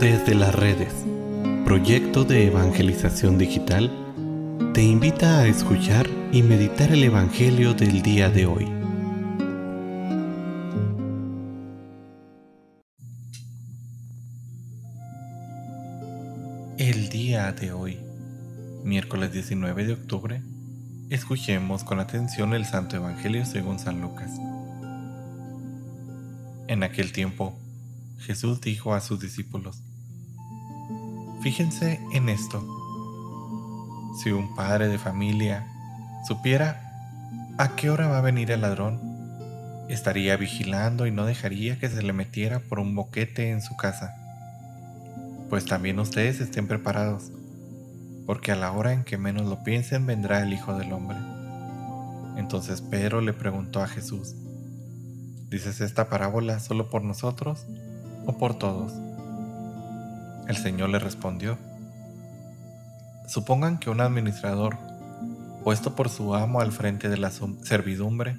Desde las redes, proyecto de evangelización digital, te invita a escuchar y meditar el Evangelio del día de hoy. El día de hoy, miércoles 19 de octubre, escuchemos con atención el Santo Evangelio según San Lucas. En aquel tiempo, Jesús dijo a sus discípulos, Fíjense en esto. Si un padre de familia supiera a qué hora va a venir el ladrón, estaría vigilando y no dejaría que se le metiera por un boquete en su casa. Pues también ustedes estén preparados, porque a la hora en que menos lo piensen vendrá el Hijo del Hombre. Entonces Pedro le preguntó a Jesús, ¿Dices esta parábola solo por nosotros o por todos? El Señor le respondió, Supongan que un administrador, puesto por su amo al frente de la servidumbre,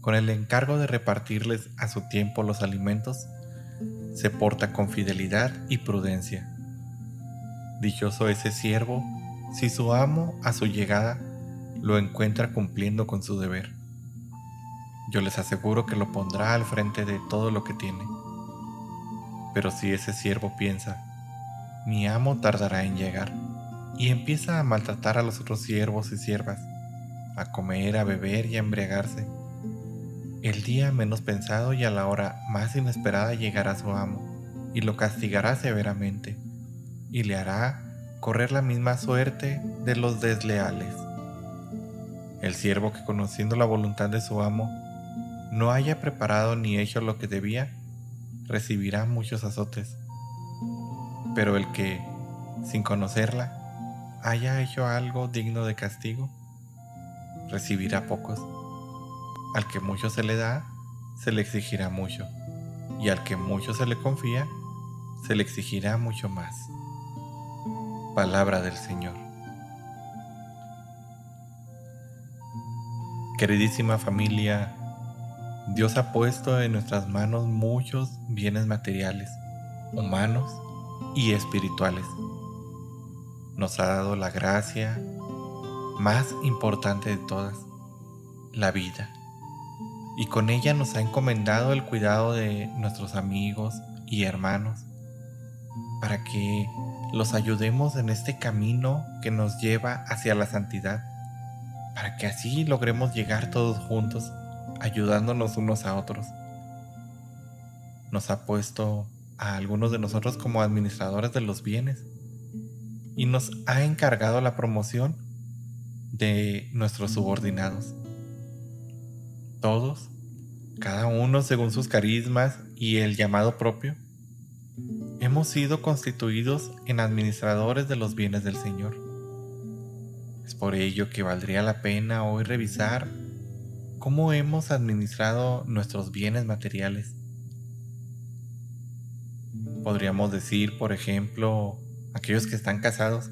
con el encargo de repartirles a su tiempo los alimentos, se porta con fidelidad y prudencia. Dichoso ese siervo si su amo a su llegada lo encuentra cumpliendo con su deber yo les aseguro que lo pondrá al frente de todo lo que tiene. Pero si ese siervo piensa, mi amo tardará en llegar, y empieza a maltratar a los otros siervos y siervas, a comer, a beber y a embriagarse, el día menos pensado y a la hora más inesperada llegará su amo, y lo castigará severamente, y le hará correr la misma suerte de los desleales. El siervo que conociendo la voluntad de su amo, no haya preparado ni hecho lo que debía, recibirá muchos azotes. Pero el que, sin conocerla, haya hecho algo digno de castigo, recibirá pocos. Al que mucho se le da, se le exigirá mucho, y al que mucho se le confía, se le exigirá mucho más. Palabra del Señor. Queridísima familia, Dios ha puesto en nuestras manos muchos bienes materiales, humanos y espirituales. Nos ha dado la gracia más importante de todas, la vida. Y con ella nos ha encomendado el cuidado de nuestros amigos y hermanos, para que los ayudemos en este camino que nos lleva hacia la santidad, para que así logremos llegar todos juntos ayudándonos unos a otros. Nos ha puesto a algunos de nosotros como administradores de los bienes y nos ha encargado la promoción de nuestros subordinados. Todos, cada uno según sus carismas y el llamado propio, hemos sido constituidos en administradores de los bienes del Señor. Es por ello que valdría la pena hoy revisar cómo hemos administrado nuestros bienes materiales. Podríamos decir, por ejemplo, aquellos que están casados,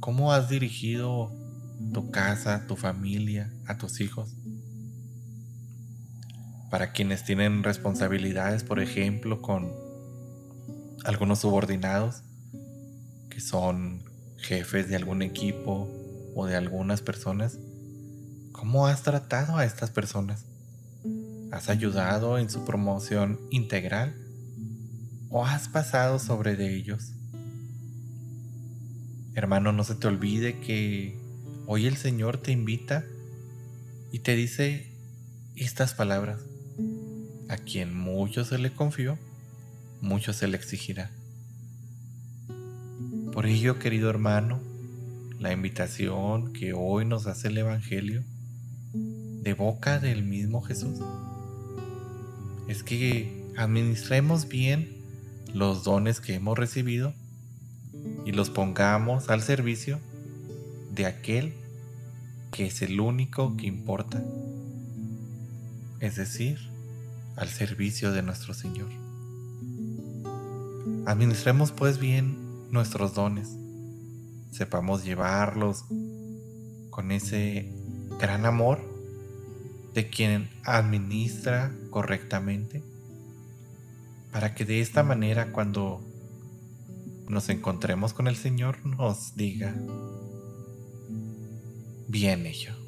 ¿cómo has dirigido tu casa, tu familia, a tus hijos? Para quienes tienen responsabilidades, por ejemplo, con algunos subordinados, que son jefes de algún equipo o de algunas personas, ¿Cómo has tratado a estas personas? ¿Has ayudado en su promoción integral? ¿O has pasado sobre de ellos? Hermano, no se te olvide que hoy el Señor te invita y te dice estas palabras. A quien mucho se le confió, mucho se le exigirá. Por ello, querido hermano, la invitación que hoy nos hace el Evangelio de boca del mismo Jesús es que administremos bien los dones que hemos recibido y los pongamos al servicio de aquel que es el único que importa, es decir, al servicio de nuestro Señor. Administremos pues bien nuestros dones, sepamos llevarlos con ese gran amor de quien administra correctamente, para que de esta manera cuando nos encontremos con el Señor nos diga, bien hecho.